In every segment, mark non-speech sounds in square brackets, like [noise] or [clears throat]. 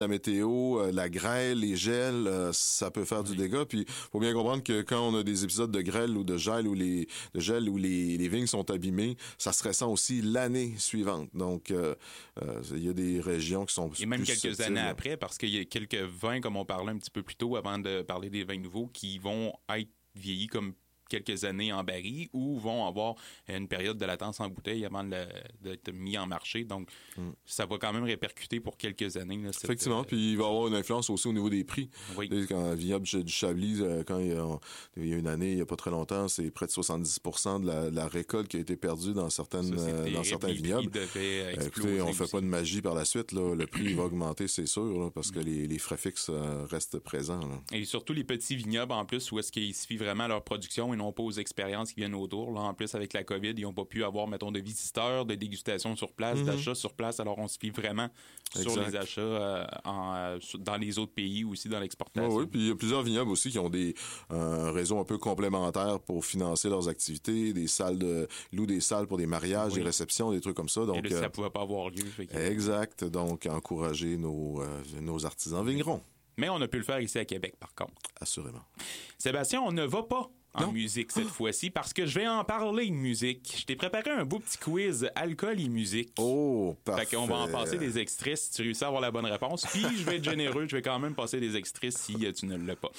la météo, euh, la grêle, les gels, euh, ça peut faire du dégât. Puis faut bien comprendre que quand on a des épisodes de grêle ou de gel où les de gel où les, les vignes sont abîmées, ça se ressent aussi l'année suivante. Donc euh, euh, il y a des régions qui sont Et même plus quelques années après, parce qu'il y a quelques vins, comme on parlait un petit peu plus tôt avant de parler des vins nouveaux, qui vont être vieillis comme quelques années en baril ou vont avoir une période de latence en bouteille avant d'être mis en marché. Donc, ça va quand même répercuter pour quelques années. là, cette, Mm. Effectivement, euh, puis il va avoir une influence aussi au niveau des prix. Oui. Sais, Quand vignoble du Chablis, euh, quand il y, a, il y a une année, il n'y a pas très longtemps, c'est près de 70 de la, de la récolte qui a été perdue dans certaines ça, euh, dans certains vignobles. écoutez, on fait aussi. pas de magie par la suite. Là. Le prix va [clears throat] augmenter, c'est sûr, là, parce que les, les frais fixes restent présents. là. Et surtout les petits vignobles en plus, où est-ce qu'ils se fient vraiment à leur production et non pas aux expériences qui viennent autour. Là, en plus, avec la COVID, ils n'ont pas pu avoir, mettons, de visiteurs, de dégustations sur place, d'achats sur place. Alors, on se fie vraiment sur Mhm. Les achats euh, en, euh, dans les autres pays aussi, dans l'exportation. oui, puis il y a plusieurs vignobles aussi qui ont des un réseau un peu complémentaire pour financer leurs activités, des salles de louent des salles pour des mariages, Oui. des réceptions, des trucs comme ça. Et Donc là, euh, ça pouvait pas avoir lieu. que- exact. Donc encourager nos euh, nos artisans vignerons, Mais on a pu le faire ici à Québec, par contre. assurément. Sébastien, on ne va pas en Non. musique cette fois-ci parce que je vais en parler de musique. Je t'ai préparé un beau petit quiz alcool et musique. Oh, parfait. Fait qu'on va en passer des extraits si tu réussis à avoir la bonne réponse. Puis je vais être généreux, je vais quand même passer des extraits si euh, tu ne l'as pas.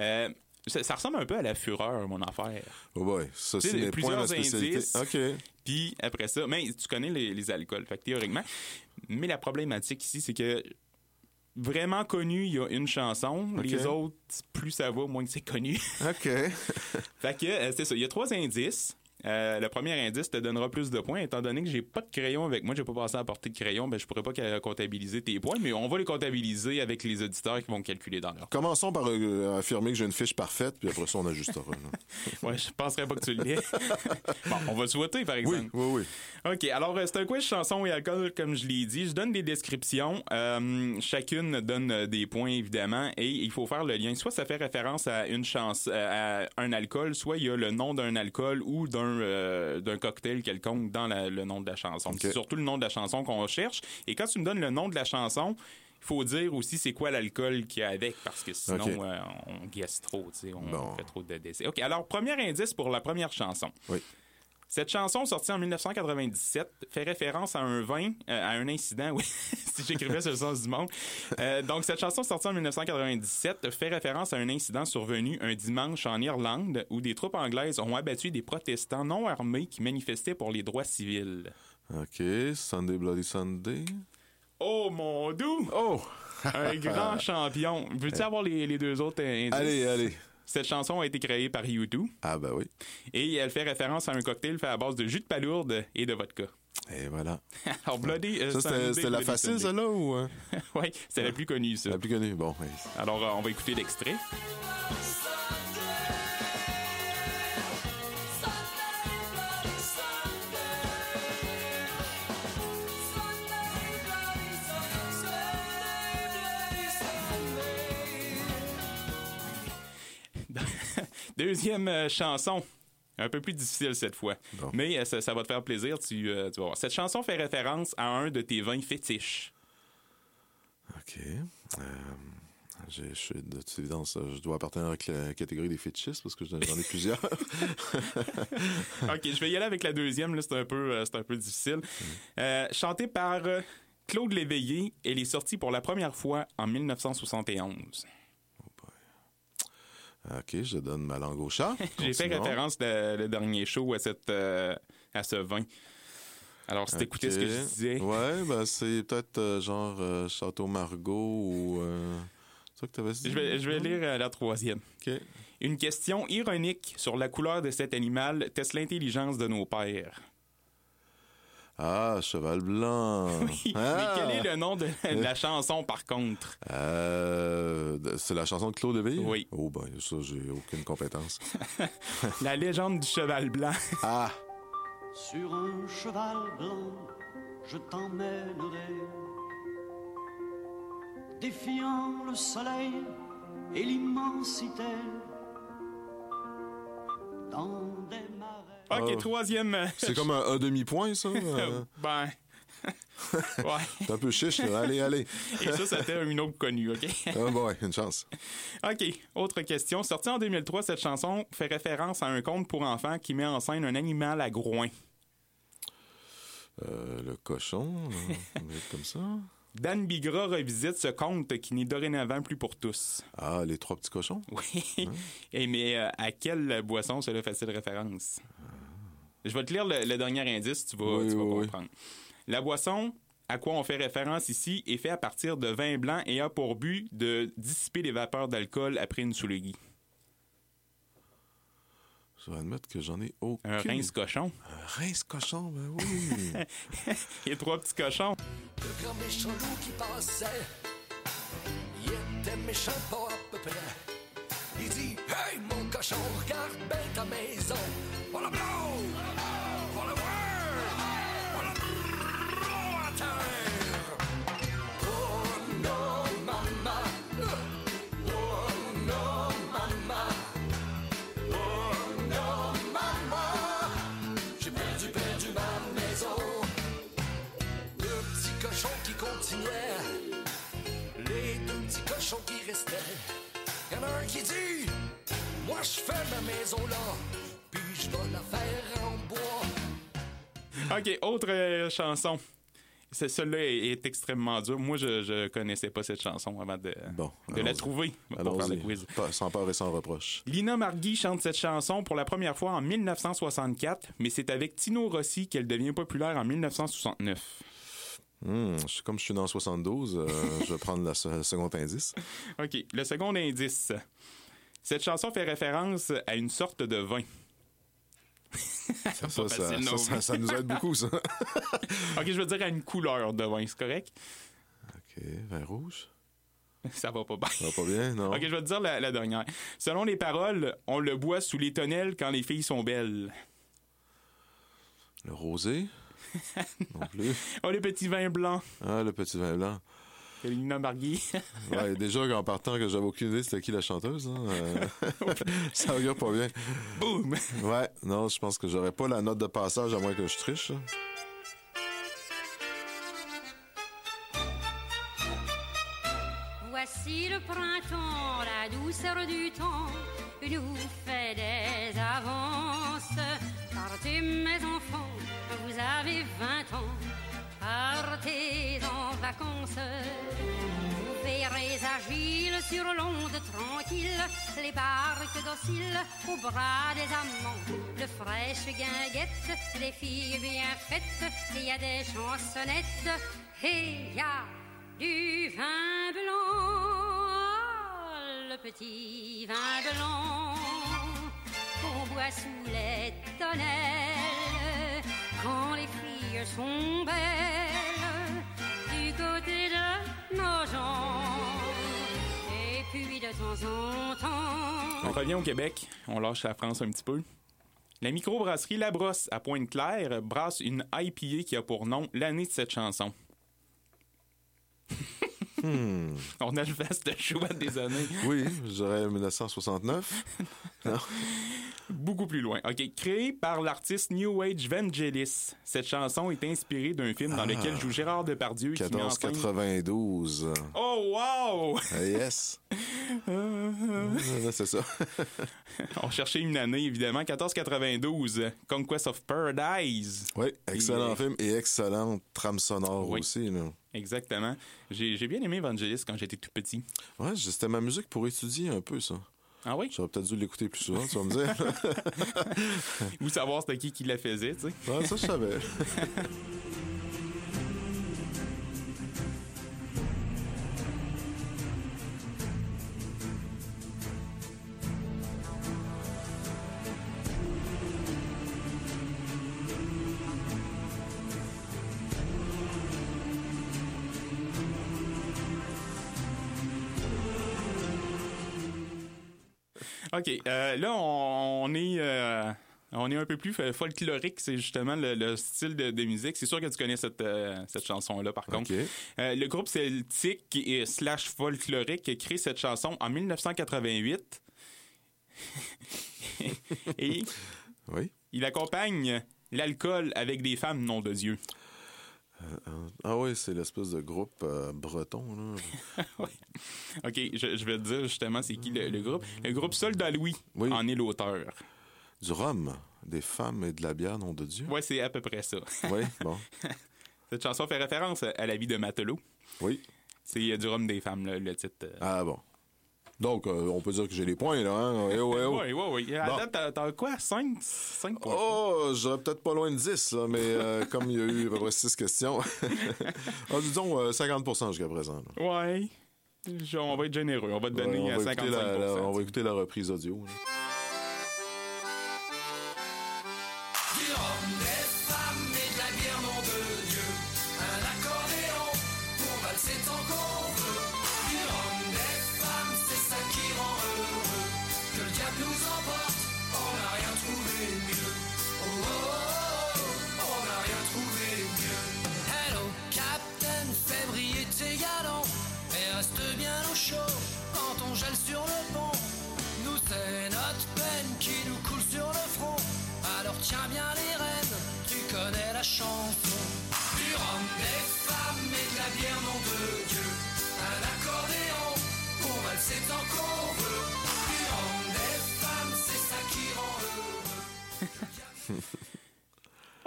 Euh, ça, ça ressemble un peu à la fureur, mon affaire. Oh boy, ça c'est mes points ma spécialité. indices. OK. Puis après ça, mais tu connais les, les alcools, fait que théoriquement. Mais la problématique ici, c'est que vraiment connu, il y a une chanson. Les autres, plus ça va, moins c'est connu. OK. [laughs] Fait que euh, c'est ça. Il y a trois indices. Euh, le premier indice te donnera plus de points, étant donné que j'ai pas de crayon avec moi, j'ai pas passé à portée de crayon, ben je pourrais pas comptabiliser tes points, mais on va les comptabiliser avec les auditeurs qui vont calculer dans leur. Commençons par euh, affirmer que j'ai une fiche parfaite, puis après ça on ajustera. [laughs] Ouais, je penserais pas que tu l'aies. [laughs] bon, on va le souhaiter par oui, exemple. oui, oui. OK, alors euh, c'est un quiz chanson et alcool, comme je l'ai dit. Je donne des descriptions. Euh, chacune donne des points, évidemment, et il faut faire le lien. Soit ça fait référence à une chance, à un alcool, soit il y a le nom d'un alcool ou d'un euh, d'un cocktail quelconque dans la- le nom de la chanson. C'est surtout le nom de la chanson qu'on cherche. Et quand tu me donnes le nom de la chanson, il faut dire aussi c'est quoi l'alcool qu'il y a avec, parce que sinon, euh, on guesse trop, on Bon. fait trop de décès. OK, alors, premier indice pour la première chanson. Oui. Cette chanson, sortie en 1997, fait référence à un vin, euh, à un incident, oui, [laughs] si j'écrivais sur le sens du monde. Euh, donc, cette chanson, sortie en 1997, fait référence à un incident survenu un dimanche en Irlande où des troupes anglaises ont abattu des protestants non armés qui manifestaient pour les droits civils. OK, Sunday Bloody Sunday. Oh, mon doux! Oh! Un grand [laughs] champion. Veux-tu avoir les, les deux autres indices? Allez, allez. Cette chanson a été créée par U2 Ah ben oui. et elle fait référence à un cocktail fait à base de jus de palourde et de vodka. Et voilà. [laughs] Alors, Bloody... euh, Ça, c'était c'était la facile, celle-là, ou... [laughs] euh, oui, c'est la plus connue, ça. La plus connue. Bon, ouais. Alors, euh, on va écouter l'extrait. Deuxième euh, chanson. Un peu plus difficile cette fois. Bon. Mais euh, ça, ça va te faire plaisir, tu, euh, tu vas voir. Cette chanson fait référence à un de tes vins fétiches. OK. Je suis de toute évidence, je dois appartenir à la catégorie des fétichistes parce que j'en ai plusieurs. [laughs] [laughs] OK, je vais y aller avec la deuxième. Là, c'est un peu, euh, c'est un peu difficile. Euh, chantée par euh, Claude Léveillé, elle est sortie pour la première fois en 1971. OK, je donne ma langue au chat. [laughs] J'ai fait référence le, le dernier show à cette euh, à ce vin. Alors, si t'écoutais ce que je disais, Ouais, [laughs] ben c'est peut-être euh, genre euh, Château Margaux ou... C'est ça que t'avais dit? je vais, je vais lire la troisième. OK. Une question ironique sur la couleur de cet animal teste l'intelligence de nos pères. Ah, Cheval Blanc. [laughs] Oui, Ah! Mais quel est le nom de la chanson, par contre? Euh, c'est la chanson de Claude Léveillé? Oui. Oh, ben, ça, j'ai aucune compétence. [laughs] La légende du cheval blanc. [laughs] ah! Sur un cheval blanc, je t'emmènerai. Défiant le soleil et l'immensité. Dans des marais. OK, Oh. troisième. C'est comme un, un demi-point, ça? [laughs] euh? ben, [laughs] Ouais. T'es un peu chiche, là. Allez, allez. [laughs] Et ça, c'était une autre connue, OK? Ah, bon, ouais, une chance. OK. Autre question. Sortie en 2003, cette chanson fait référence à un conte pour enfants qui met en scène un animal à groin. Euh, le cochon, comme ça. Dan Bigra revisite ce conte qui n'est dorénavant plus pour tous. Ah, les trois petits cochons? Oui. Et mais euh, à quelle boisson cela fait-il référence? Je vais te lire le, le dernier indice, tu vas, Oui, tu vas oui, oui. comprendre. La boisson à quoi on fait référence ici est fait à partir de vin blanc et a pour but de dissiper les vapeurs d'alcool après une soulerie. Je vais admettre que j'en ai aucun. Un rince cochon. Un rince cochon, ben oui. [laughs] Il y a trois petits cochons. Le grand méchant loup qui passait, il était méchant pas à peu près. Il dit Hey mon cochon, regarde bien ta maison. Voilà blanc, continuait, les deux petits cochons qui restaient. Y'en a un qui dit Moi je fais ma maison là, puis je vais la faire en bois. OK, autre euh, chanson. Celle-là est, est extrêmement dure. Moi, je, je connaissais pas cette chanson avant de, Bon, de la trouver pour faire le quiz. Pas- Sans peur et sans reproche. Lina Margui chante cette chanson pour la première fois en 1964, mais c'est avec Tino Rossi qu'elle devient populaire en 1969. Je- comme je suis dans 72, euh, je vais prendre le second indice. [laughs] OK, le second indice. Cette chanson fait référence à une sorte de vin. Ça [laughs] nous aide beaucoup, ça. [laughs] OK, je veux dire à une couleur de vin, c'est correct? OK, vin rouge? Ça va pas bien. Ça va pas bien, non? OK, je vais te dire la, la dernière. Selon les paroles, on le boit sous les tonnelles quand les filles sont belles. Le rosé? Non plus. [laughs] Oh, les petits vins blancs. Ah, le petit vin blanc. Lina Margui. [laughs] Ouais, déjà, en partant, que j'avais aucune idée c'était qui la chanteuse. hein, euh, [laughs] ça regarde pas bien. Boum! Ouais, non, je pense que j'aurais pas la note de passage à moins que je triche. hein. Voici le printemps, la douceur du temps nous fait des avances. Partez mes enfants, vous avez 20 ans, partez en vacances. Vous verrez agiles sur l'onde tranquille, les barques dociles au bras des amants, de fraîches guinguettes, des filles bien faites, il y a des chansonnettes, et il y a du vin blanc, le petit vin blanc qu'on boit sous les tonnelles On revient au Québec. On lâche la France un petit peu. La microbrasserie La Brosse à Pointe-Claire brasse une IPA qui a pour nom l'année de cette chanson. [laughs] [laughs] On a le vaste choix des années. Oui, je dirais 1969. Beaucoup plus loin. OK. Créée par l'artiste New Age Vangelis, cette chanson est inspirée d'un film dans lequel joue Gérard Depardieu qui met en scène... 1492. Oh, wow! Ah, yes. [laughs] C'est ça. [laughs] On cherchait une année, évidemment. 1492, Conquest of Paradise. Oui, excellent Et- film et excellente trame sonore Oui. aussi. Là. Exactement. J'ai bien aimé Vangelis quand j'étais tout petit. Ouais, c'était ma musique pour étudier un peu, ça. Ah oui? J'aurais peut-être dû l'écouter plus souvent, tu vas me dire. [laughs] Ou savoir c'était qui qui la faisait, tu sais. Ouais, ça, je savais. [laughs] OK. euh, là, on, on est... euh, on est un peu plus fo- folklorique, c'est justement le, le style de, de musique. C'est sûr que tu connais cette, euh, cette chanson-là, par contre. Le groupe celtique et slash folklorique a créé cette chanson en 1988. [laughs] et Oui. il accompagne l'alcool avec des femmes, nom de Dieu. Ah oui, c'est l'espèce de groupe euh, breton. Là. [laughs] OK, je, je vais te dire justement c'est qui le, le groupe. Le groupe Soldat Louis Oui. en est l'auteur. Du rhum, des femmes et de la bière, nom de Dieu. Ouais, c'est à peu près ça. [laughs] Oui, bon. Cette chanson fait référence à la vie de Matelot. Oui. C'est euh, du rhum des femmes, là, le titre. euh. Ah bon. Donc, euh, on peut dire que j'ai les points, là. Hein? Eh oh, eh oh. Oui, oui, oui. À Bon. date, t'as- quoi? 5? 5 points? Oh, j'aurais peut-être pas loin de 10, là, mais euh, [laughs] comme il y a eu à peu près 6 questions. [laughs] ah, disons euh, 50 jusqu'à présent. là. Ouais. Je- on va être généreux. On va te donner Ouais, à on, va 55 écouter la, la- on va écouter la reprise audio. là.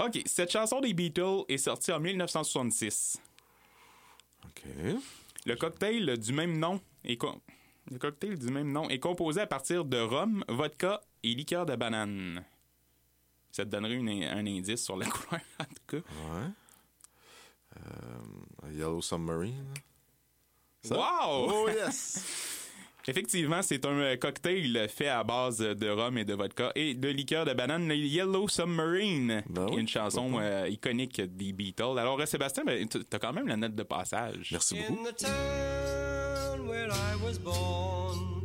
OK. Cette chanson des Beatles est sortie en 1966. OK. Le cocktail du même nom est le cocktail du même nom est composé à partir de rhum, vodka et liqueur de banane. Ça te donnerait une- un indice sur la [laughs] couleur, en tout cas. Ouais. Euh, Yellow Submarine. Ça? Wow! Oh, yes! [laughs] Effectivement, c'est un euh, cocktail fait à base de rhum et de vodka et de liqueur de banane, le Yellow Submarine, Ben qui est oui, une chanson euh, iconique des Beatles. Alors, euh, Sébastien, ben, t- t'as quand même la note de passage. Merci beaucoup. In the town where I was born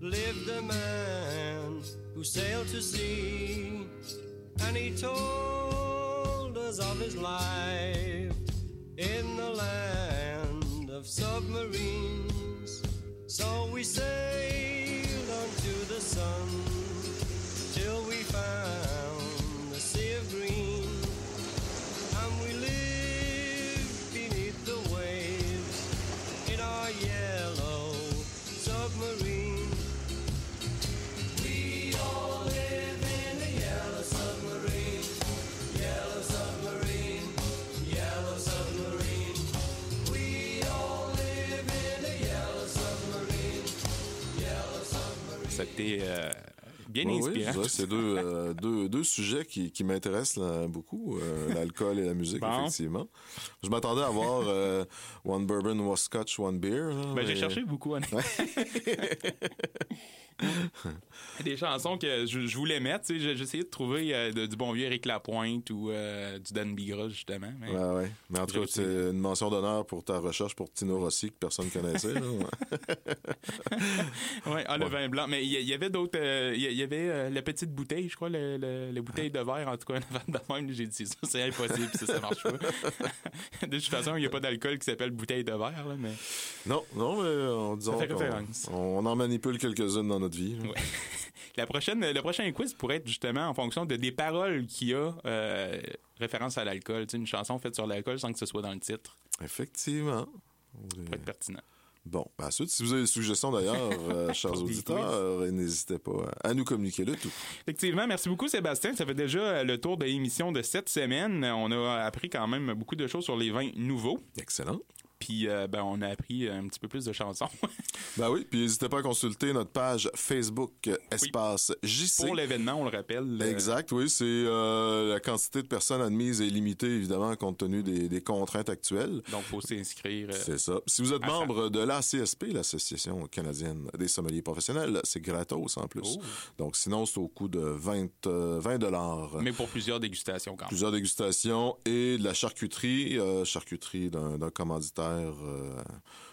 lived a man who sailed to sea, and he told us of his life in the land of submarines. So we sailed onto the sun C'était euh, bien Oui, oui, inspirant. dirais, c'est deux, euh, deux, deux sujets qui, qui m'intéressent beaucoup, euh, l'alcool et la musique, Bon. effectivement. Je m'attendais à voir euh, One Bourbon, One Scotch, One Beer. là, Ben, j'ai cherché beaucoup, honnêtement. [laughs] [laughs] [laughs] Des chansons que je, je voulais mettre, tu sais, j'ai essayé de trouver euh, de- du bon vieux Eric Lapointe ou euh, du Dan Bigra, justement. mais- Ouais, ouais. Mais en tout cas, c'est une mention d'honneur pour ta recherche pour Tino Rossi que personne connaissait. là. Ouais, [laughs] ah, le vin blanc. Mais il y, avait d'autres. euh, Il y, avait euh, la petite bouteille, je crois, le, le- la bouteille de verre, en tout cas, [laughs] de même. J'ai dit ça, c'est impossible, ça, ça marche pas. de toute façon, il n'y a pas d'alcool qui s'appelle bouteille de verre, là, mais. non, non, mais on, disons fait on, en manipule quelques-unes dans notre vie. Ouais. [laughs] La prochaine, le prochain quiz pourrait être justement en fonction de des paroles qui a euh, référence à l'alcool. Tu sais, une chanson faite sur l'alcool sans que ce soit dans le titre. Effectivement. Ça pourrait être pertinent. Bon, ben, ensuite, si vous avez des suggestions d'ailleurs, [laughs] euh, chers auditeurs, euh, n'hésitez pas à nous communiquer le tout. Effectivement, merci beaucoup Sébastien. Ça fait déjà le tour de l'émission de cette semaine. On a appris quand même beaucoup de choses sur les vins nouveaux. Excellent. Puis euh, ben, on a appris un petit peu plus de chansons [laughs] Ben oui, puis n'hésitez pas à consulter notre page Facebook euh, Espace JC. pour l'événement, on le rappelle. euh, Exact, oui, c'est euh, la quantité de personnes admises est limitée évidemment compte tenu des, des contraintes actuelles. Donc, il faut s'inscrire. euh, C'est ça. Si vous êtes membre de l'ACSP, l'Association canadienne des sommeliers professionnels, c'est gratos en plus. Oh. Donc sinon, c'est au coût de 20 euh, 20 dollars. mais pour plusieurs dégustations quand même. Plusieurs dégustations et de la charcuterie, charcuterie d'un commanditaire euh,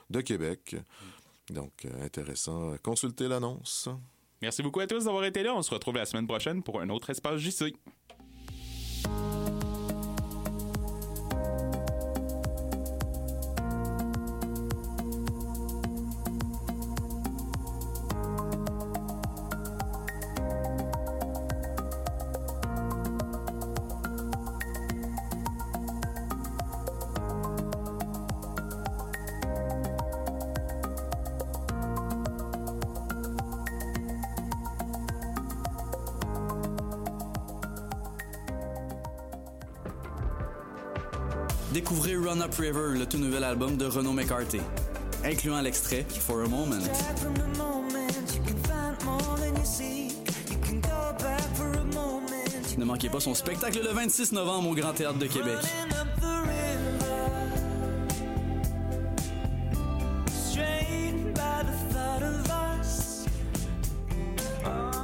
de Québec. Donc, euh, intéressant. Consultez l'annonce. Merci beaucoup à tous d'avoir été là. On se retrouve la semaine prochaine pour un autre espace JC. Découvrez Run Up River, le tout nouvel album de Renaud McCarthy, incluant l'extrait For a Moment. Ne manquez pas son spectacle le 26 novembre au Grand Théâtre de Québec.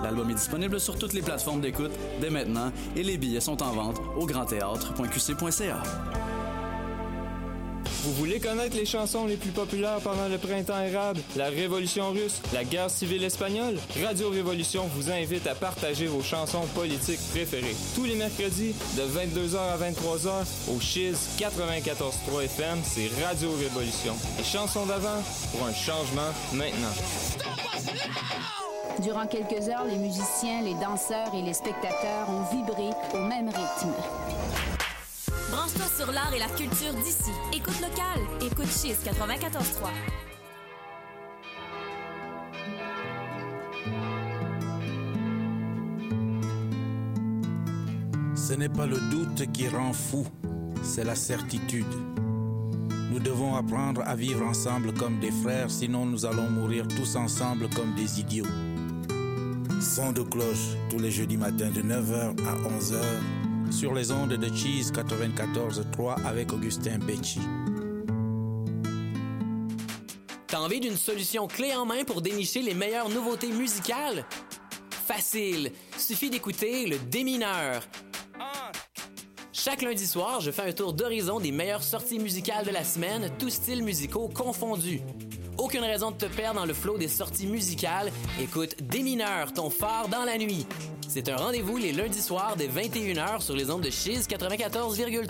L'album est disponible sur toutes les plateformes d'écoute dès maintenant et les billets sont en vente au grandthéâtre.qc.ca. Vous voulez connaître les chansons les plus populaires pendant le printemps arabe, la révolution russe, la guerre civile espagnole? Radio Révolution vous invite à partager vos chansons politiques préférées. Tous les mercredis, de 22h à 23h, au Chiz 94.3 FM, c'est Radio Révolution. Les chansons d'avant pour un changement maintenant. Durant quelques heures, les musiciens, les danseurs et les spectateurs ont vibré au même rythme. Branche-toi sur l'art et la culture d'ici. Écoute local. Écoute Chiz 94.3. Ce n'est pas le doute qui rend fou, c'est la certitude. Nous devons apprendre à vivre ensemble comme des frères, sinon nous allons mourir tous ensemble comme des idiots. Son de cloche tous les jeudis matins de 9h à 11h sur les ondes de Cheese 94.3 avec Augustin Becci. T'as envie d'une solution clé en main pour dénicher les meilleures nouveautés musicales? Facile! Suffit d'écouter le Démineur. Chaque lundi soir, je fais un tour d'horizon des meilleures sorties musicales de la semaine, tous styles musicaux confondus. Aucune raison de te perdre dans le flot des sorties musicales. Écoute Démineur, ton phare dans la nuit. C'est un rendez-vous les lundis soirs dès 21h sur les ondes de Chiz 94,3.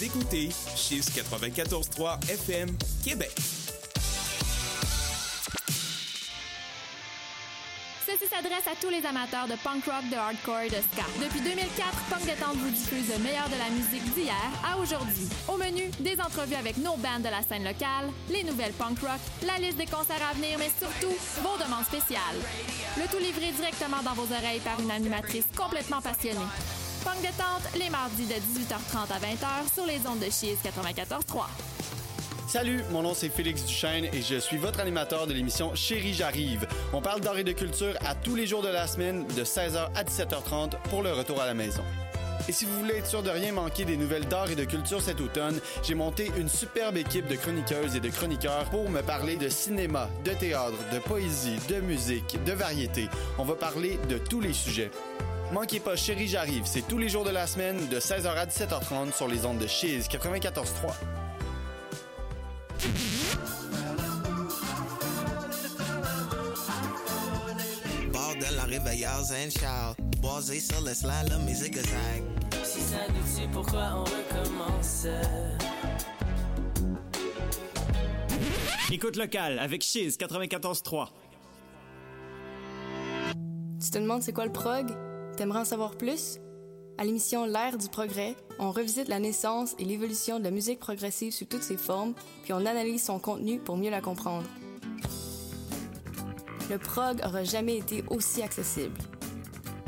Écoutez Chiz 94.3 FM, Québec. Ceci s'adresse à tous les amateurs de punk rock, de hardcore et de ska. Depuis 2004, Punk Détente vous diffuse le meilleur de la musique d'hier à aujourd'hui. Au menu, des entrevues avec nos bands de la scène locale, les nouvelles punk rock, la liste des concerts à venir, mais surtout, vos demandes spéciales. Le tout livré directement dans vos oreilles par une animatrice complètement passionnée. Punk Détente, les mardis de 18h30 à 20h sur les ondes de Chiz 94.3. Salut, mon nom c'est Félix Duchesne et je suis votre animateur de l'émission Chérie j'arrive. On parle d'art et de culture à tous les jours de la semaine de 16h à 17h30 pour le retour à la maison. Et si vous voulez être sûr de rien manquer des nouvelles d'art et de culture cet automne, j'ai monté une superbe équipe de chroniqueuses et de chroniqueurs pour me parler de cinéma, de théâtre, de poésie, de musique, de variété. On va parler de tous les sujets. Manquez pas Chérie j'arrive, c'est tous les jours de la semaine de 16h à 17h30 sur les ondes de Chiz 94.3. Bord de la réveillère Saint-Charles, basé sur le slalom et zigzag. Si ça nous tue, pourquoi on recommence? Écoute locale avec Chiz 94.3. Tu te demandes c'est quoi le prog? T'aimerais en savoir plus? À l'émission L'ère du progrès, on revisite la naissance et l'évolution de la musique progressive sous toutes ses formes, puis on analyse son contenu pour mieux la comprendre. Le prog aura jamais été aussi accessible.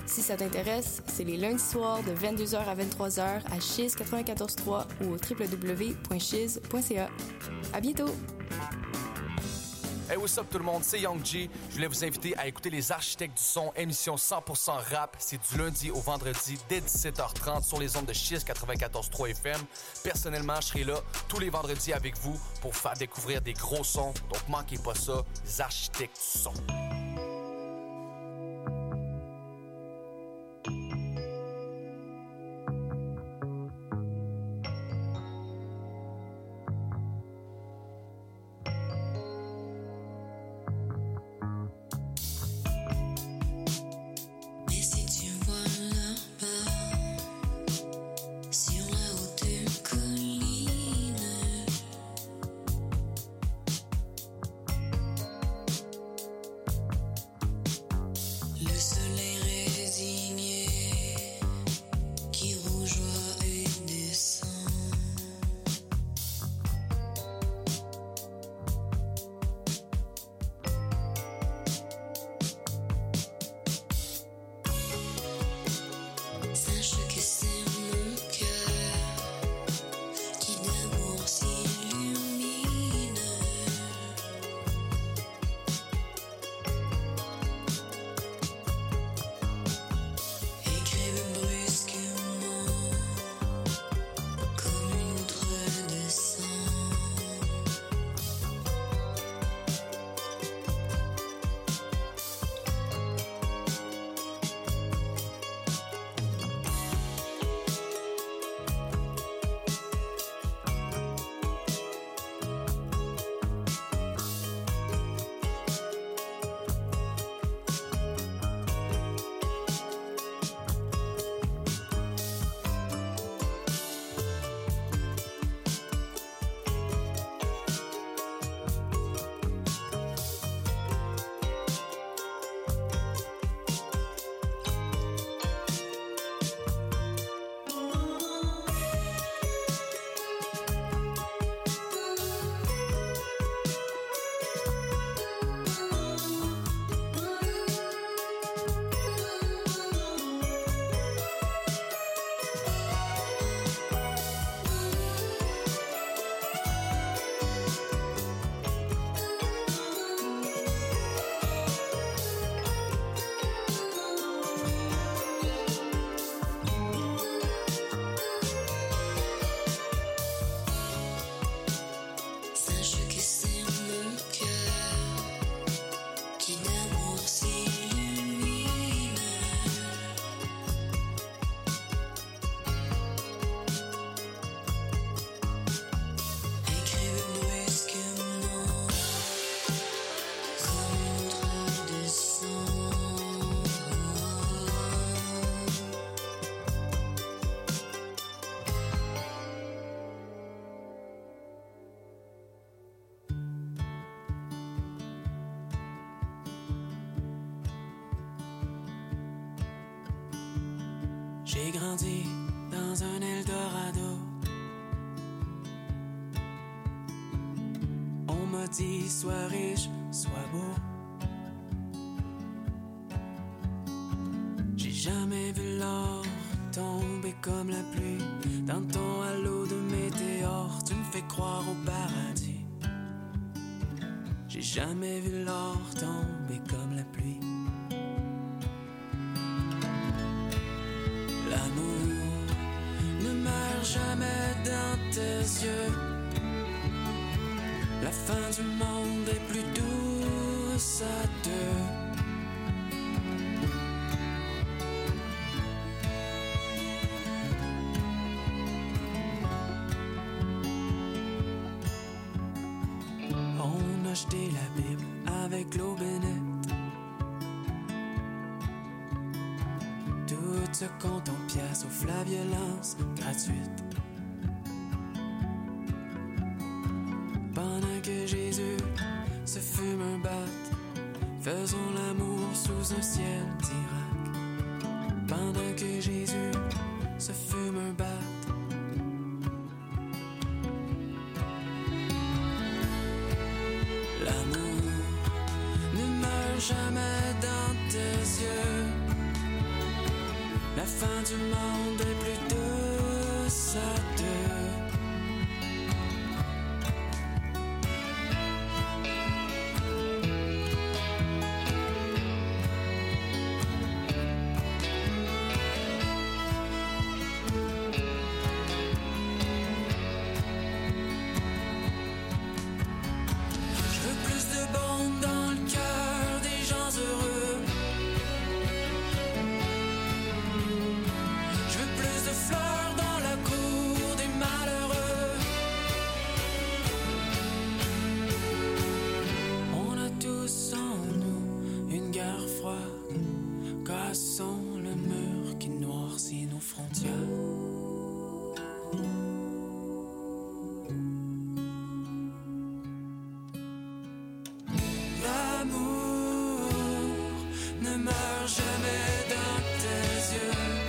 Si ça t'intéresse, c'est les lundis soirs de 22h à 23h à Chiz 94.3 ou au www.chiz.ca. À bientôt! Hey, what's up tout le monde, c'est Young G. Je voulais vous inviter à écouter Les Architectes du Son, émission 100% rap. C'est du lundi au vendredi dès 17h30 sur les ondes de Chiz 94.3 FM. Personnellement, je serai là tous les vendredis avec vous pour faire découvrir des gros sons. Donc manquez pas ça, Les Architectes du Son. Dans un Eldorado. On m'a dit sois riche, sois beau. J'ai jamais vu l'or tomber comme la pluie. Dans ton halo de météores, tu me fais croire au paradis. J'ai jamais vu l'or tomber comme jamais dans tes yeux. La fin du monde est plus douce à deux. On a jeté la Bible avec l'eau bénite. Tout se compte en pièces, sauf la violence gratuite. Jamais dans tes yeux. La fin du monde est plus douce à deux. Ne meurt jamais dans tes yeux.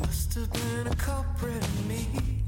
Must have been a culprit to me.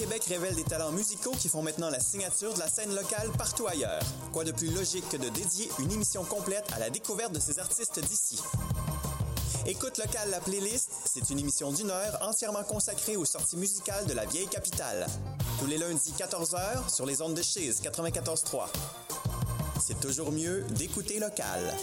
Québec révèle des talents musicaux qui font maintenant la signature de la scène locale partout ailleurs. Quoi de plus logique que de dédier une émission complète à la découverte de ces artistes d'ici? Écoute local la playlist, c'est une émission d'une heure entièrement consacrée aux sorties musicales de la vieille capitale. Tous les lundis 14h sur les ondes de Chiz 94.3. C'est toujours mieux d'écouter local.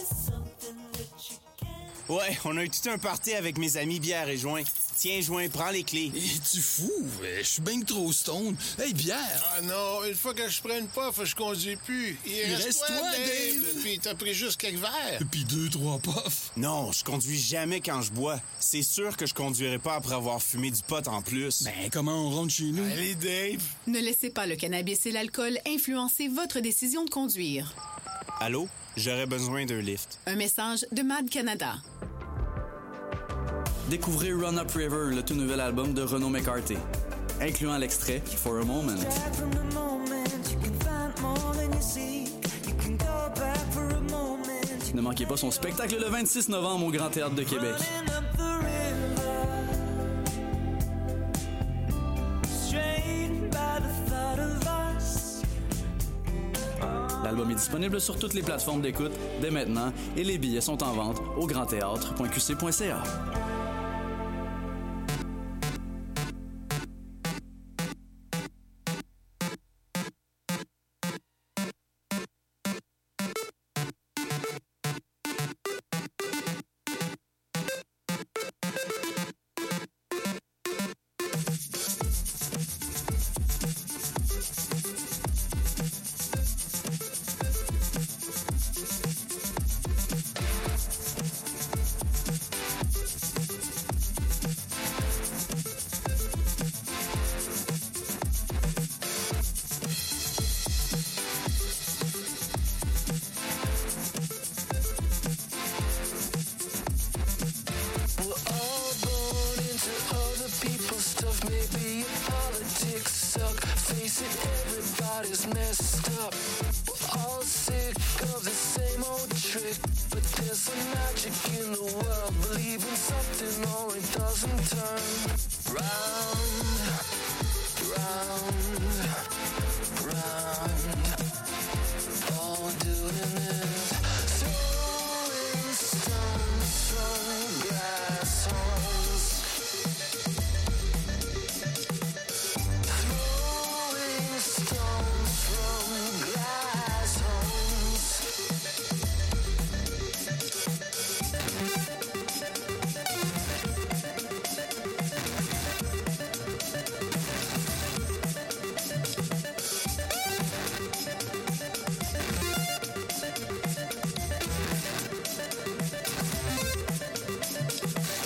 Ouais, on a eu tout un party avec mes amis bière et joint. Tiens, joint, prends les clés. tu fou? Je suis bien trop stone. Hey, bière! Ah non, une fois que je prends une puff, je conduis plus. Il, Il reste, toi, toi, Dave? Dave? Puis t'as pris juste quelques verres. Puis deux, trois puffs. Non, je conduis jamais quand je bois. C'est sûr que je conduirai pas après avoir fumé du pot en plus. Ben, comment on rentre chez nous? Allez, Dave. Ne laissez pas le cannabis et l'alcool influencer votre décision de conduire. Allô? J'aurais besoin d'un lift. Un message de Mad Canada. Découvrez Run Up River, le tout nouvel album de Renaud McCarthy, incluant l'extrait For a Moment. Ne manquez pas son spectacle le 26 novembre au Grand Théâtre de Québec. L'album est disponible sur toutes les plateformes d'écoute dès maintenant et les billets sont en vente au grandthéâtre.qc.ca. This.